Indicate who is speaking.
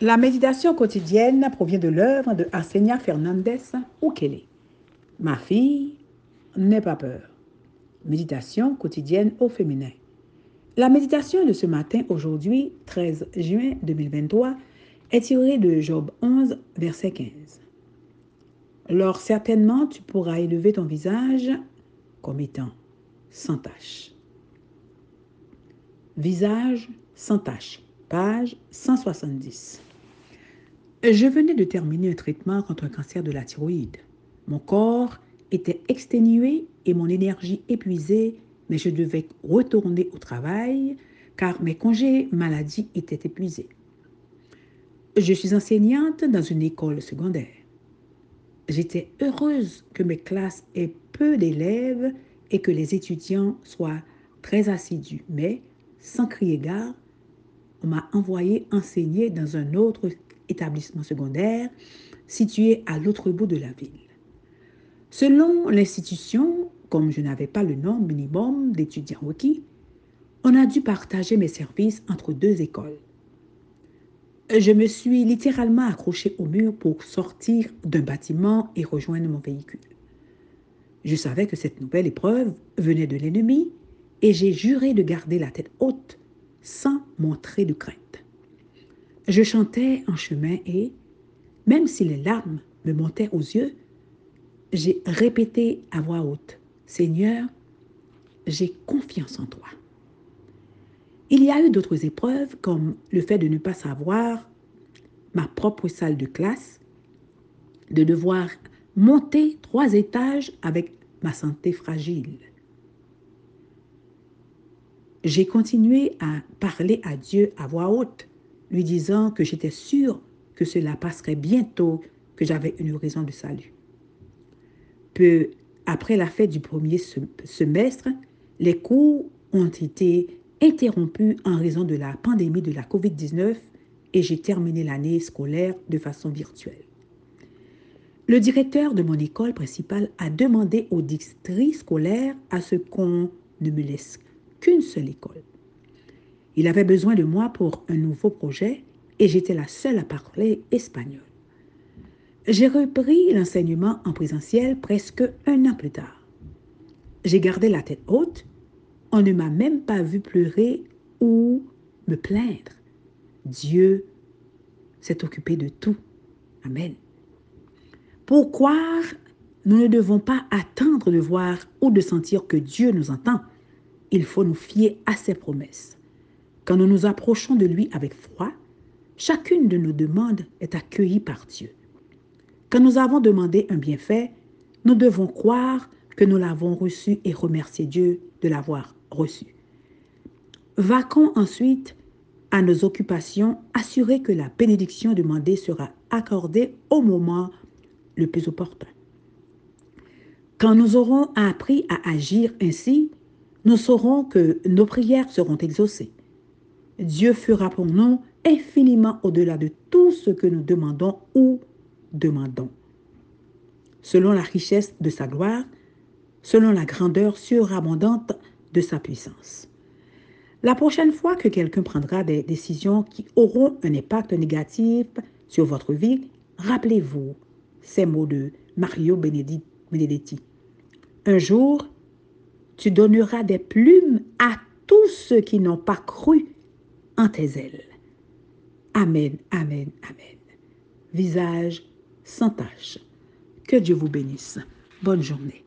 Speaker 1: La méditation quotidienne provient de l'œuvre de Arsenia Fernandez Ukele. Ma fille, n'aie pas peur. Méditation quotidienne au féminin. La méditation de ce matin, aujourd'hui, 13 juin 2023, est tirée de Job 11, verset 15. Lors certainement tu pourras élever ton visage comme étant sans tache. Visage sans tache, page 170. Je venais de terminer un traitement contre un cancer de la thyroïde. Mon corps était exténué et mon énergie épuisée, mais je devais retourner au travail car mes congés maladie étaient épuisés. Je suis enseignante dans une école secondaire. J'étais heureuse que mes classes aient peu d'élèves et que les étudiants soient très assidus, mais sans crier gare, m'a envoyé enseigner dans un autre établissement secondaire situé à l'autre bout de la ville. Selon l'institution, comme je n'avais pas le nombre minimum d'étudiants requis, on a dû partager mes services entre deux écoles. Je me suis littéralement accroché au mur pour sortir d'un bâtiment et rejoindre mon véhicule. Je savais que cette nouvelle épreuve venait de l'ennemi et j'ai juré de garder la tête haute sans montrer de crainte. Je chantais en chemin et, même si les larmes me montaient aux yeux, j'ai répété à voix haute, Seigneur, j'ai confiance en toi. Il y a eu d'autres épreuves comme le fait de ne pas savoir ma propre salle de classe, de devoir monter trois étages avec ma santé fragile. J'ai continué à parler à Dieu à voix haute lui disant que j'étais sûre que cela passerait bientôt, que j'avais une raison de salut. Peu après la fête du premier semestre, les cours ont été interrompus en raison de la pandémie de la COVID-19 et j'ai terminé l'année scolaire de façon virtuelle. Le directeur de mon école principale a demandé au district scolaire à ce qu'on ne me laisse qu'une seule école. Il avait besoin de moi pour un nouveau projet et j'étais la seule à parler espagnol. J'ai repris l'enseignement en présentiel presque un an plus tard. J'ai gardé la tête haute. On ne m'a même pas vu pleurer ou me plaindre. Dieu s'est occupé de tout. Amen. Pour croire, nous ne devons pas attendre de voir ou de sentir que Dieu nous entend. Il faut nous fier à ses promesses. Quand nous nous approchons de lui avec foi, chacune de nos demandes est accueillie par Dieu. Quand nous avons demandé un bienfait, nous devons croire que nous l'avons reçu et remercier Dieu de l'avoir reçu. Vaquons ensuite à nos occupations, assurés que la bénédiction demandée sera accordée au moment le plus opportun. Quand nous aurons appris à agir ainsi, nous saurons que nos prières seront exaucées. Dieu fera pour nous infiniment au-delà de tout ce que nous demandons ou demandons. Selon la richesse de sa gloire, selon la grandeur surabondante de sa puissance. La prochaine fois que quelqu'un prendra des décisions qui auront un impact négatif sur votre vie, rappelez-vous ces mots de Mario Benedetti. Un jour, tu donneras des plumes à tous ceux qui n'ont pas cru en tes ailes. Amen, amen, amen. Visage sans tache. Que Dieu vous bénisse. Bonne journée.